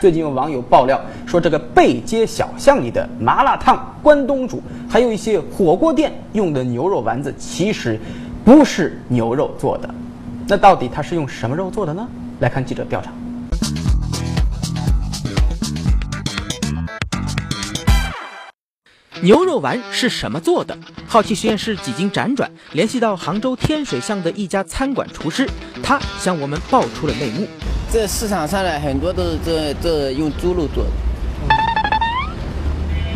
最近有网友爆料说，这个背街小巷里的麻辣烫、关东煮，还有一些火锅店用的牛肉丸子，其实不是牛肉做的。那到底它是用什么肉做的呢？来看记者调查。牛肉丸是什么做的？好奇实验室几经辗转，联系到杭州天水巷的一家餐馆厨师，他向我们爆出了内幕。这市场上的，很多都是这这用猪肉做的，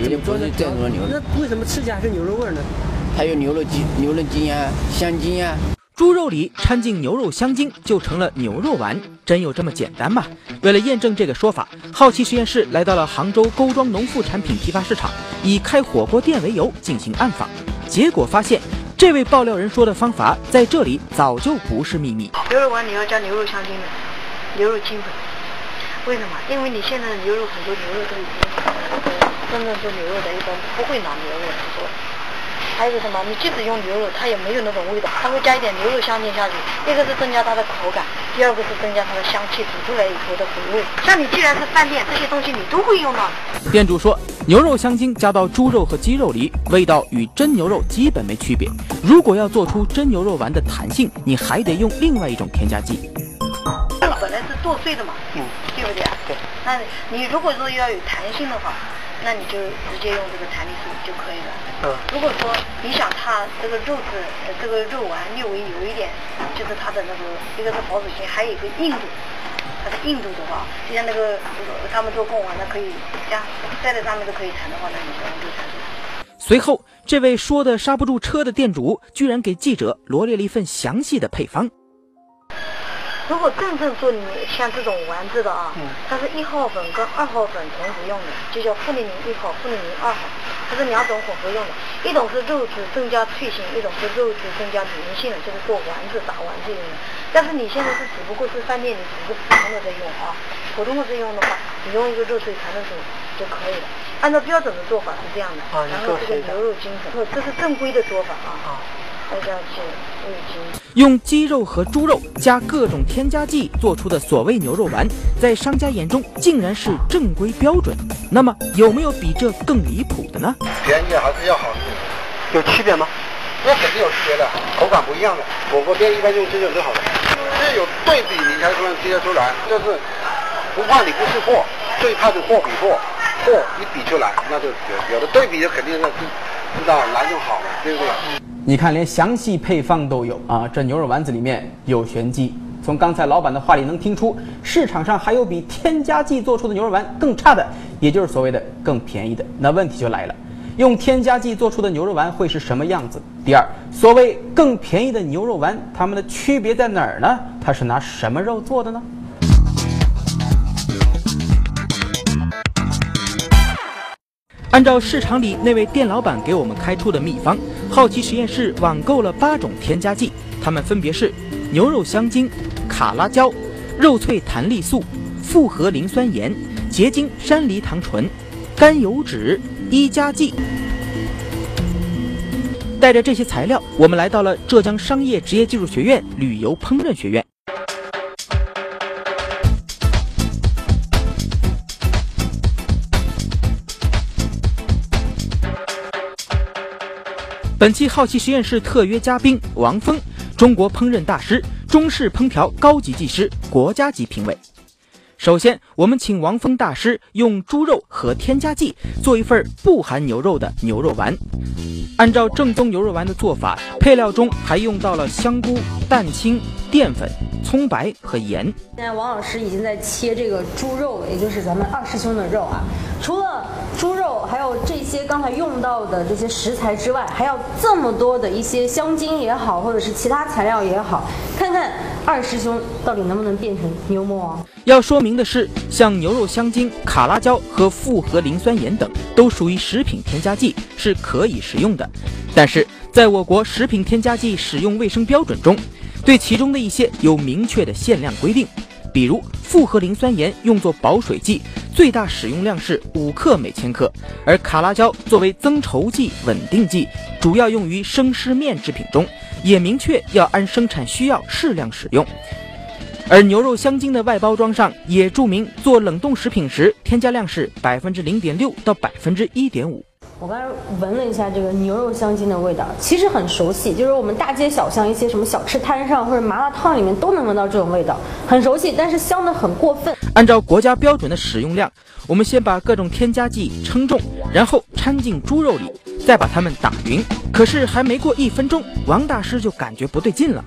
有点不是正宗牛肉。那为什么吃起来还是牛肉味呢？它有牛肉筋、牛肉筋呀、香精呀。猪肉里掺进牛肉香精，就成了牛肉丸。真有这么简单吗？为了验证这个说法，好奇实验室来到了杭州勾庄农副产品批发市场，以开火锅店为由进行暗访。结果发现，这位爆料人说的方法在这里早就不是秘密。牛肉丸你要加牛肉香精的，牛肉精粉。为什么？因为你现在的牛肉很多牛肉都已经真正做牛肉的，一般不会拿牛肉来做。还有个什么？你即使用牛肉，它也没有那种味道，它会加一点牛肉香精下去。一个是增加它的口感，第二个是增加它的香气，煮出来以后的回味。像你既然是饭店，这些东西你都会用到。店主说，牛肉香精加到猪肉和鸡肉里，味道与真牛肉基本没区别。如果要做出真牛肉丸的弹性，你还得用另外一种添加剂。本来是剁碎的嘛，嗯，对不对啊？对。那你如果说要有弹性的话。那你就直接用这个弹力素就可以了。嗯。如果说你想它这个肉质，呃这个肉丸略微有一点，就是它的那个一个是保水性，还有一个硬度。它的硬度的话，就像那个他们做贡丸，那可以像在在上面都可以弹的话，那你就用就弹随后，这位说的刹不住车的店主，居然给记者罗列了一份详细的配方。如果真正做你像这种丸子的啊，它是一号粉跟二号粉同时用的，就叫负零零一号、负零零二号，它是两种混合用的。一种是肉质增加脆性，一种是肉质增加粘性的，就是做丸子打丸子用的。但是你现在是只不过是饭店里只是普通的在用啊，普通的在用的话，你用一个热水弹的水就可以了。按照标准的做法是这样的，然后这个牛肉精粉，这是正规的做法啊。用鸡肉和猪肉加各种添加剂做出的所谓牛肉丸，在商家眼中竟然是正规标准。那么有没有比这更离谱的呢？便宜还是要好，有区别吗？那肯定有区别的，口感不一样的。火锅店一般用这种最好的，这有对比你才能听得出来。就是不怕你不是货，最怕是货比货，货一比出来，那就有有的对比就肯定是知道哪种好了，对不对？你看，连详细配方都有啊！这牛肉丸子里面有玄机。从刚才老板的话里能听出，市场上还有比添加剂做出的牛肉丸更差的，也就是所谓的更便宜的。那问题就来了，用添加剂做出的牛肉丸会是什么样子？第二，所谓更便宜的牛肉丸，它们的区别在哪儿呢？它是拿什么肉做的呢？按照市场里那位店老板给我们开出的秘方，好奇实验室网购了八种添加剂，它们分别是牛肉香精、卡拉胶、肉脆弹力素、复合磷酸盐、结晶山梨糖醇、甘油酯、一加剂。带着这些材料，我们来到了浙江商业职业技术学院旅游烹饪学院。本期好奇实验室特约嘉宾王峰，中国烹饪大师，中式烹调高级技师，国家级评委。首先，我们请王峰大师用猪肉和添加剂做一份不含牛肉的牛肉丸。按照正宗牛肉丸的做法，配料中还用到了香菇、蛋清、淀粉、葱白和盐。现在王老师已经在切这个猪肉，也就是咱们二师兄的肉啊。除了猪肉，还有这些刚才用到的这些食材之外，还要这么多的一些香精也好，或者是其他材料也好，看看二师兄到底能不能变成牛魔王。要说明的是，像牛肉香精、卡拉胶和复合磷酸盐等，都属于食品添加剂，是可以食用的。但是，在我国食品添加剂使用卫生标准中，对其中的一些有明确的限量规定，比如复合磷酸盐用作保水剂。最大使用量是五克每千克，而卡拉胶作为增稠剂、稳定剂，主要用于生湿面制品中，也明确要按生产需要适量使用。而牛肉香精的外包装上也注明做冷冻食品时添加量是百分之零点六到百分之一点五。我刚才闻了一下这个牛肉香精的味道，其实很熟悉，就是我们大街小巷一些什么小吃摊上或者麻辣烫里面都能闻到这种味道，很熟悉，但是香的很过分。按照国家标准的使用量，我们先把各种添加剂称重，然后掺进猪肉里，再把它们打匀。可是还没过一分钟，王大师就感觉不对劲了。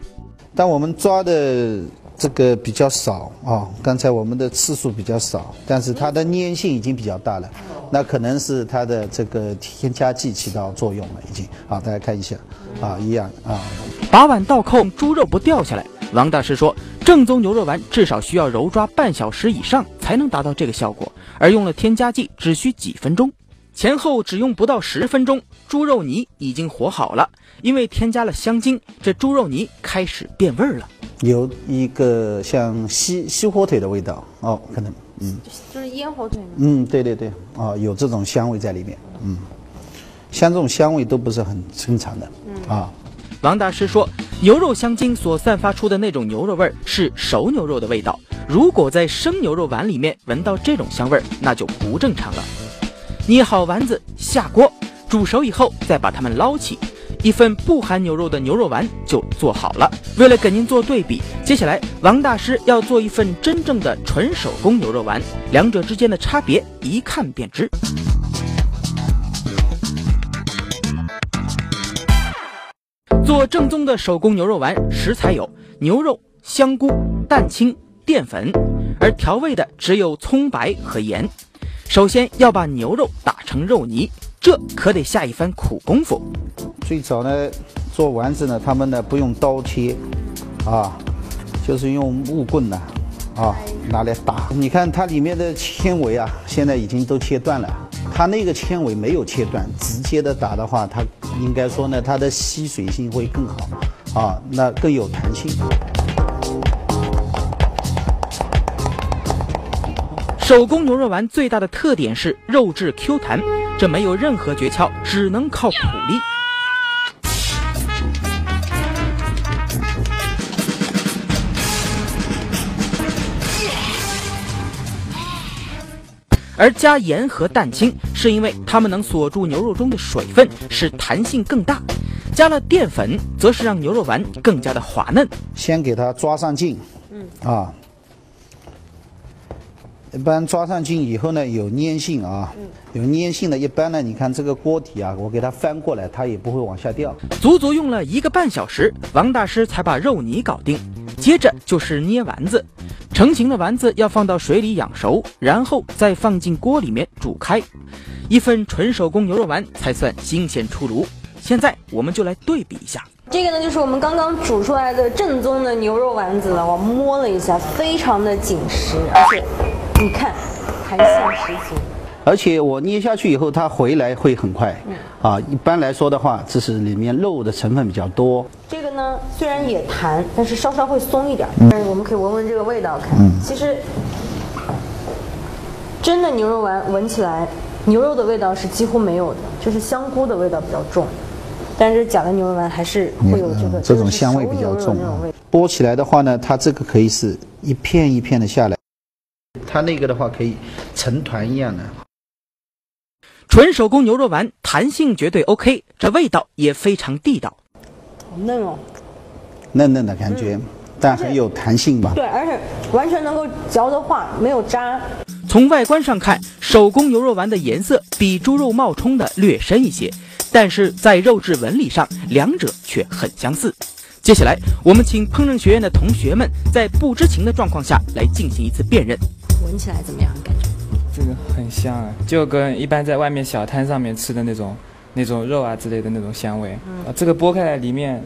当我们抓的这个比较少啊，刚才我们的次数比较少，但是它的粘性已经比较大了，那可能是它的这个添加剂起到作用了，已经啊，大家看一下啊，一样啊。把碗倒扣，猪肉不掉下来。王大师说，正宗牛肉丸至少需要揉抓半小时以上才能达到这个效果，而用了添加剂只需几分钟，前后只用不到十分钟，猪肉泥已经和好了。因为添加了香精，这猪肉泥开始变味儿了，有一个像西西火腿的味道哦，可能嗯，就是烟火腿吗？嗯，对对对，啊，有这种香味在里面，嗯，像这种香味都不是很正常的，啊。王大师说，牛肉香精所散发出的那种牛肉味儿是熟牛肉的味道，如果在生牛肉丸里面闻到这种香味儿，那就不正常了。捏好丸子，下锅煮熟以后，再把它们捞起。一份不含牛肉的牛肉丸就做好了。为了给您做对比，接下来王大师要做一份真正的纯手工牛肉丸，两者之间的差别一看便知。做正宗的手工牛肉丸，食材有牛肉、香菇、蛋清、淀粉，而调味的只有葱白和盐。首先要把牛肉打成肉泥，这可得下一番苦功夫。最早呢，做丸子呢，他们呢不用刀切，啊，就是用木棍呢，啊，拿来打。你看它里面的纤维啊，现在已经都切断了。它那个纤维没有切断，直接的打的话，它应该说呢，它的吸水性会更好，啊，那更有弹性。手工牛肉丸最大的特点是肉质 Q 弹，这没有任何诀窍，只能靠苦力。而加盐和蛋清，是因为它们能锁住牛肉中的水分，使弹性更大；加了淀粉，则是让牛肉丸更加的滑嫩。先给它抓上劲，嗯啊，一般抓上劲以后呢，有粘性啊，有粘性的，一般呢，你看这个锅底啊，我给它翻过来，它也不会往下掉。足足用了一个半小时，王大师才把肉泥搞定。接着就是捏丸子，成型的丸子要放到水里养熟，然后再放进锅里面煮开，一份纯手工牛肉丸才算新鲜出炉。现在我们就来对比一下，这个呢就是我们刚刚煮出来的正宗的牛肉丸子了。我摸了一下，非常的紧实，而且你看弹性十足。而且我捏下去以后，它回来会很快。啊，一般来说的话，这是里面肉的成分比较多。这个呢，虽然也弹，但是稍稍会松一点。嗯，我们可以闻闻这个味道，看。嗯。其实，真的牛肉丸闻起来，牛肉的味道是几乎没有的，就是香菇的味道比较重。但是假的牛肉丸还是会有这个这种香味比较重。剥起来的话呢，它这个可以是一片一片的下来，它那个的话可以成团一样的。纯手工牛肉丸弹性绝对 OK，这味道也非常地道，好嫩哦，嫩嫩的感觉，但很有弹性吧？对，而且完全能够嚼得化，没有渣。从外观上看，手工牛肉丸的颜色比猪肉冒充的略深一些，但是在肉质纹理上，两者却很相似。接下来，我们请烹饪学院的同学们在不知情的状况下来进行一次辨认，闻起来怎么样？感觉？这个很香啊，就跟一般在外面小摊上面吃的那种、那种肉啊之类的那种香味。啊，这个剥开来里面，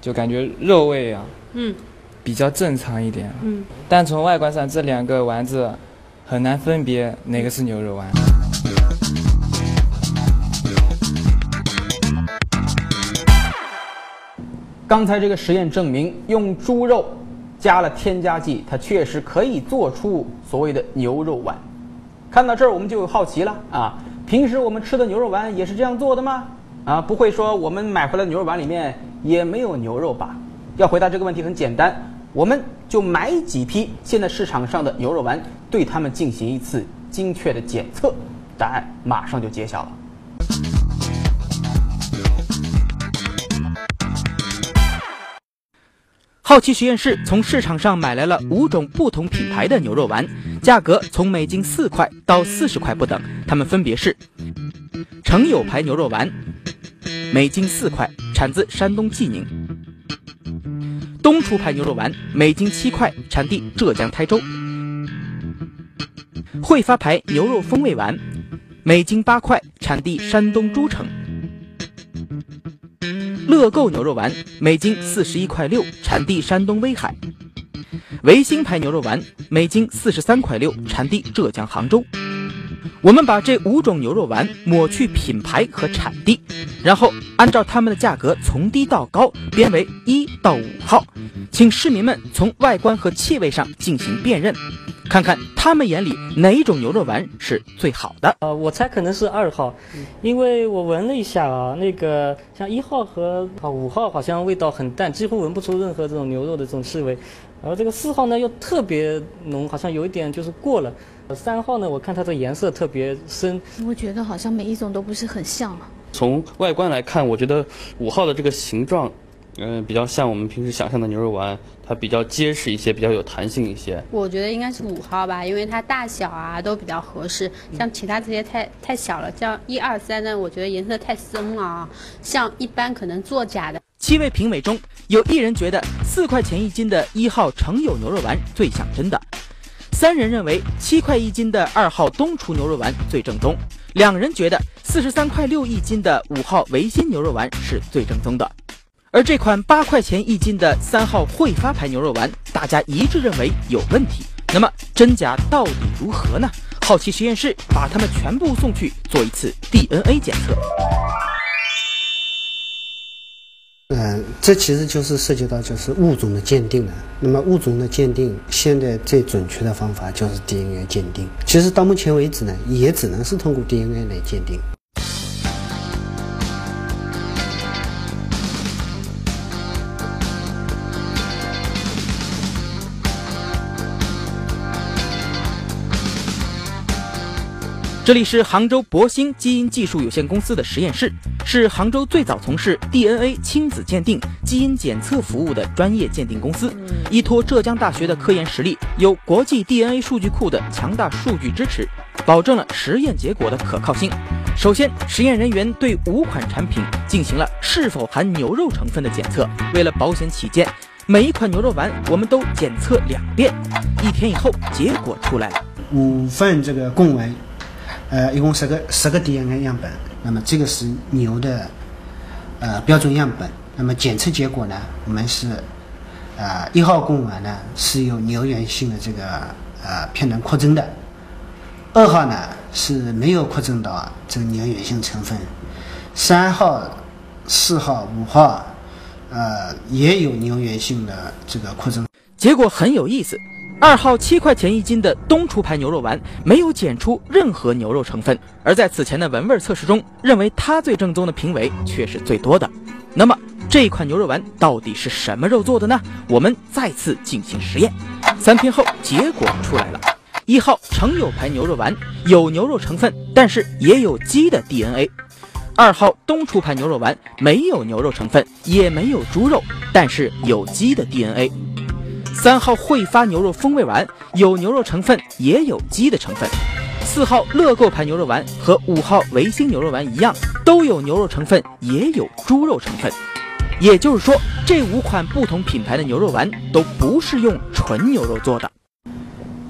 就感觉肉味啊，嗯，比较正常一点。嗯，但从外观上，这两个丸子很难分别哪个是牛肉丸。刚才这个实验证明，用猪肉加了添加剂，它确实可以做出所谓的牛肉丸。看到这儿，我们就有好奇了啊！平时我们吃的牛肉丸也是这样做的吗？啊，不会说我们买回来牛肉丸里面也没有牛肉吧？要回答这个问题很简单，我们就买几批现在市场上的牛肉丸，对它们进行一次精确的检测，答案马上就揭晓了。好奇实验室从市场上买来了五种不同品牌的牛肉丸，价格从每斤四块到四十块不等。它们分别是：成友牌牛肉丸，每斤四块，产自山东济宁；东厨牌牛肉丸，每斤七块，产地浙江台州；汇发牌牛肉风味丸，每斤八块，产地山东诸城。乐购牛肉丸每斤四十一块六，产地山东威海；维新牌牛肉丸每斤四十三块六，产地浙江杭州。我们把这五种牛肉丸抹去品牌和产地，然后按照它们的价格从低到高编为一到五号，请市民们从外观和气味上进行辨认。看看他们眼里哪一种牛肉丸是最好的？呃，我猜可能是二号，因为我闻了一下啊，那个像一号和五号好像味道很淡，几乎闻不出任何这种牛肉的这种气味，而这个四号呢又特别浓，好像有一点就是过了。三号呢，我看它的颜色特别深，我觉得好像每一种都不是很像啊。从外观来看，我觉得五号的这个形状。嗯，比较像我们平时想象的牛肉丸，它比较结实一些，比较有弹性一些。我觉得应该是五号吧，因为它大小啊都比较合适。像其他这些太太小了，像一二三呢，我觉得颜色太深了啊，像一般可能作假的。七位评委中有一人觉得四块钱一斤的一号成友牛肉丸最像真的，三人认为七块一斤的二号东厨牛肉丸最正宗，两人觉得四十三块六一斤的五号维新牛肉丸是最正宗的。而这款八块钱一斤的三号汇发牌牛肉丸，大家一致认为有问题。那么真假到底如何呢？好奇实验室把它们全部送去做一次 DNA 检测。嗯，这其实就是涉及到就是物种的鉴定了。那么物种的鉴定，现在最准确的方法就是 DNA 鉴定。其实到目前为止呢，也只能是通过 DNA 来鉴定。这里是杭州博兴基因技术有限公司的实验室，是杭州最早从事 DNA 亲子鉴定、基因检测服务的专业鉴定公司。依托浙江大学的科研实力，有国际 DNA 数据库的强大数据支持，保证了实验结果的可靠性。首先，实验人员对五款产品进行了是否含牛肉成分的检测。为了保险起见，每一款牛肉丸我们都检测两遍。一天以后，结果出来了，五份这个贡丸。呃，一共十个十个 DNA 样本，那么这个是牛的呃标准样本。那么检测结果呢，我们是呃一号贡丸呢是有牛源性的这个呃片段扩增的，二号呢是没有扩增到这个牛源性成分，三号、四号、五号呃也有牛源性的这个扩增。结果很有意思。二号七块钱一斤的东厨牌牛肉丸没有检出任何牛肉成分，而在此前的闻味测试中，认为它最正宗的评委却是最多的。那么这款牛肉丸到底是什么肉做的呢？我们再次进行实验，三天后结果出来了。一号成友牌牛肉丸有牛肉成分，但是也有鸡的 DNA。二号东厨牌牛肉丸没有牛肉成分，也没有猪肉，但是有鸡的 DNA。三号汇发牛肉风味丸有牛肉成分，也有鸡的成分。四号乐购牌牛肉丸和五号维新牛肉丸一样，都有牛肉成分，也有猪肉成分。也就是说，这五款不同品牌的牛肉丸都不是用纯牛肉做的。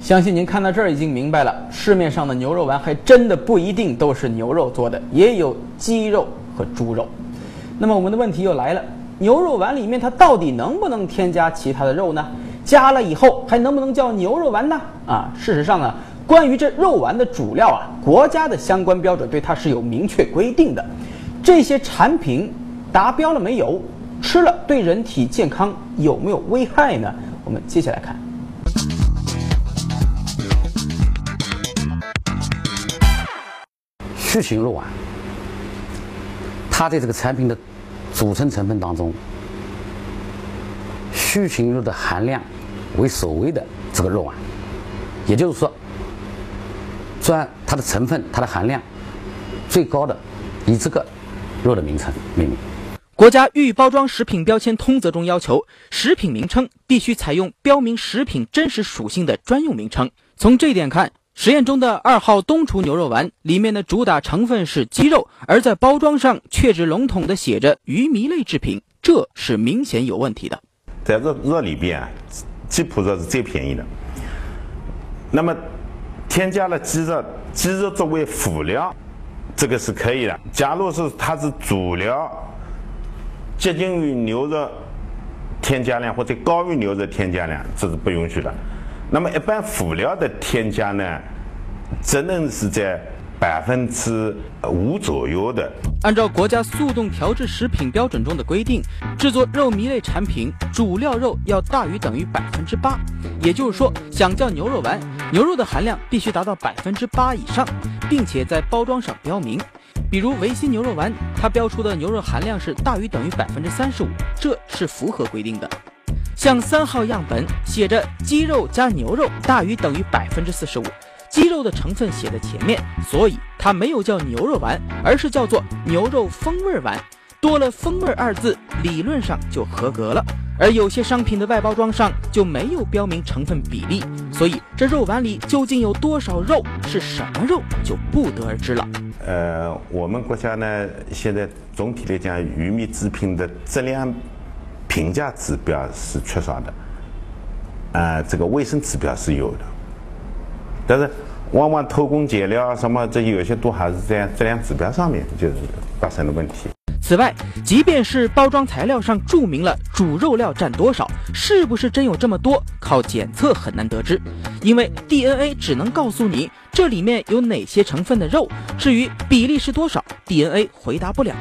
相信您看到这儿已经明白了，市面上的牛肉丸还真的不一定都是牛肉做的，也有鸡肉和猪肉。那么我们的问题又来了，牛肉丸里面它到底能不能添加其他的肉呢？加了以后还能不能叫牛肉丸呢？啊，事实上呢，关于这肉丸的主料啊，国家的相关标准对它是有明确规定的。这些产品达标了没有？吃了对人体健康有没有危害呢？我们接下来看。畜禽肉丸，它在这个产品的组成成分当中。去腥肉的含量为所谓的这个肉丸，也就是说，专它的成分、它的含量最高的，以这个肉的名称命名。国家预包装食品标签通则中要求，食品名称必须采用标明食品真实属性的专用名称。从这一点看，实验中的二号东厨牛肉丸里面的主打成分是鸡肉，而在包装上却只笼统的写着鱼糜类制品，这是明显有问题的。在这这里边啊，鸡脯肉是最便宜的。那么添加了鸡肉，鸡肉作为辅料，这个是可以的。假如是它是主料。接近于牛肉添加量或者高于牛肉添加量，这是不允许的。那么一般辅料的添加呢，只能是在百分之五左右的。按照国家速冻调制食品标准中的规定，制作肉糜类产品，主料肉要大于等于百分之八。也就是说，想叫牛肉丸，牛肉的含量必须达到百分之八以上，并且在包装上标明。比如维新牛肉丸，它标出的牛肉含量是大于等于百分之三十五，这是符合规定的。像三号样本写着鸡肉加牛肉大于等于百分之四十五，鸡肉的成分写在前面，所以它没有叫牛肉丸，而是叫做牛肉风味丸，多了风味二字，理论上就合格了。而有些商品的外包装上就没有标明成分比例，所以这肉丸里究竟有多少肉，是什么肉就不得而知了。呃，我们国家呢，现在总体来讲，鱼米制品的质量评价指标是缺少的，啊，这个卫生指标是有的，但是往往偷工减料啊什么，这有些都还是在质量指标上面就是发生了问题。此外，即便是包装材料上注明了主肉料占多少，是不是真有这么多，靠检测很难得知，因为 DNA 只能告诉你这里面有哪些成分的肉，至于比例是多少，DNA 回答不了。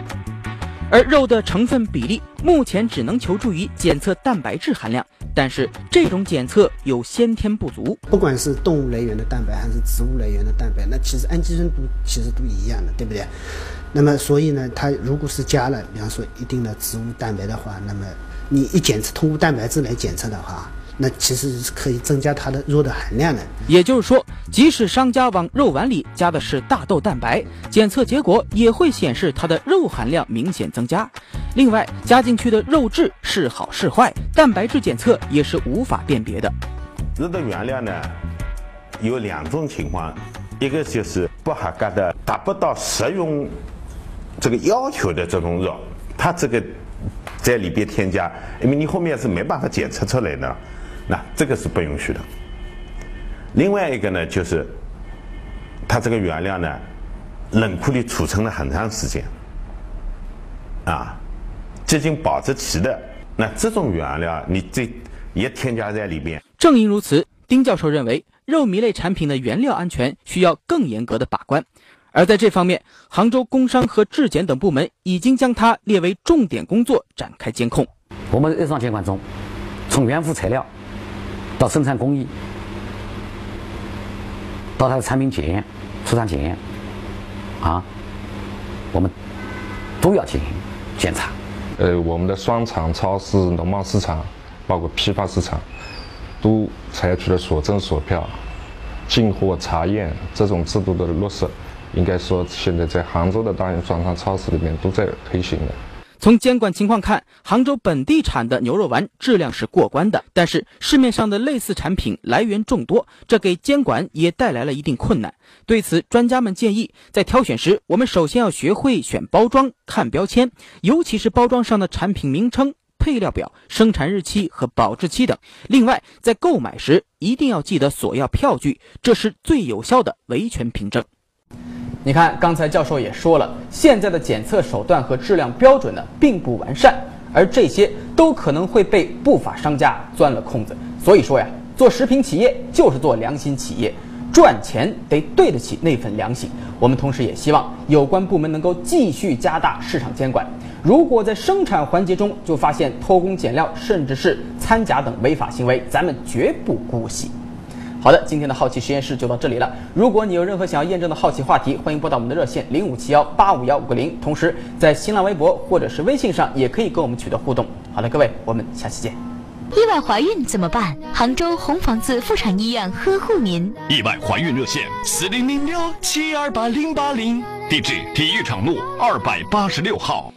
而肉的成分比例目前只能求助于检测蛋白质含量，但是这种检测有先天不足。不管是动物来源的蛋白还是植物来源的蛋白，那其实氨基酸都其实都一样的，对不对？那么，所以呢，它如果是加了，比方说一定的植物蛋白的话，那么你一检测通过蛋白质来检测的话，那其实是可以增加它的肉的含量的。也就是说，即使商家往肉丸里加的是大豆蛋白，检测结果也会显示它的肉含量明显增加。另外，加进去的肉质是好是坏，蛋白质检测也是无法辨别的。肉的原料呢，有两种情况，一个就是不合格的，达不到食用。这个要求的这种肉，它这个在里边添加，因为你后面是没办法检测出来的，那这个是不允许的。另外一个呢，就是它这个原料呢，冷库里储存了很长时间，啊，接近保质期的，那这种原料你这也添加在里边。正因如此，丁教授认为，肉糜类产品的原料安全需要更严格的把关。而在这方面，杭州工商和质检等部门已经将它列为重点工作，展开监控。我们日常监管中，从原辅材料到生产工艺，到它的产品检验、出厂检验，啊，我们都要进行检查。呃，我们的商场、超市、农贸市场，包括批发市场，都采取了所证所票、进货查验这种制度的落实。应该说，现在在杭州的大型商场、超市里面都在推行的。从监管情况看，杭州本地产的牛肉丸质量是过关的，但是市面上的类似产品来源众多，这给监管也带来了一定困难。对此，专家们建议，在挑选时，我们首先要学会选包装、看标签，尤其是包装上的产品名称、配料表、生产日期和保质期等。另外，在购买时一定要记得索要票据，这是最有效的维权凭证。你看，刚才教授也说了，现在的检测手段和质量标准呢并不完善，而这些都可能会被不法商家钻了空子。所以说呀，做食品企业就是做良心企业，赚钱得对得起那份良心。我们同时也希望有关部门能够继续加大市场监管。如果在生产环节中就发现偷工减料，甚至是掺假等违法行为，咱们绝不姑息。好的，今天的好奇实验室就到这里了。如果你有任何想要验证的好奇话题，欢迎拨打我们的热线零五七幺八五幺五个零。同时，在新浪微博或者是微信上也可以跟我们取得互动。好的，各位，我们下期见。意外怀孕怎么办？杭州红房子妇产医院呵护您。意外怀孕热线：四零零六七二八零八零，地址体育场路二百八十六号。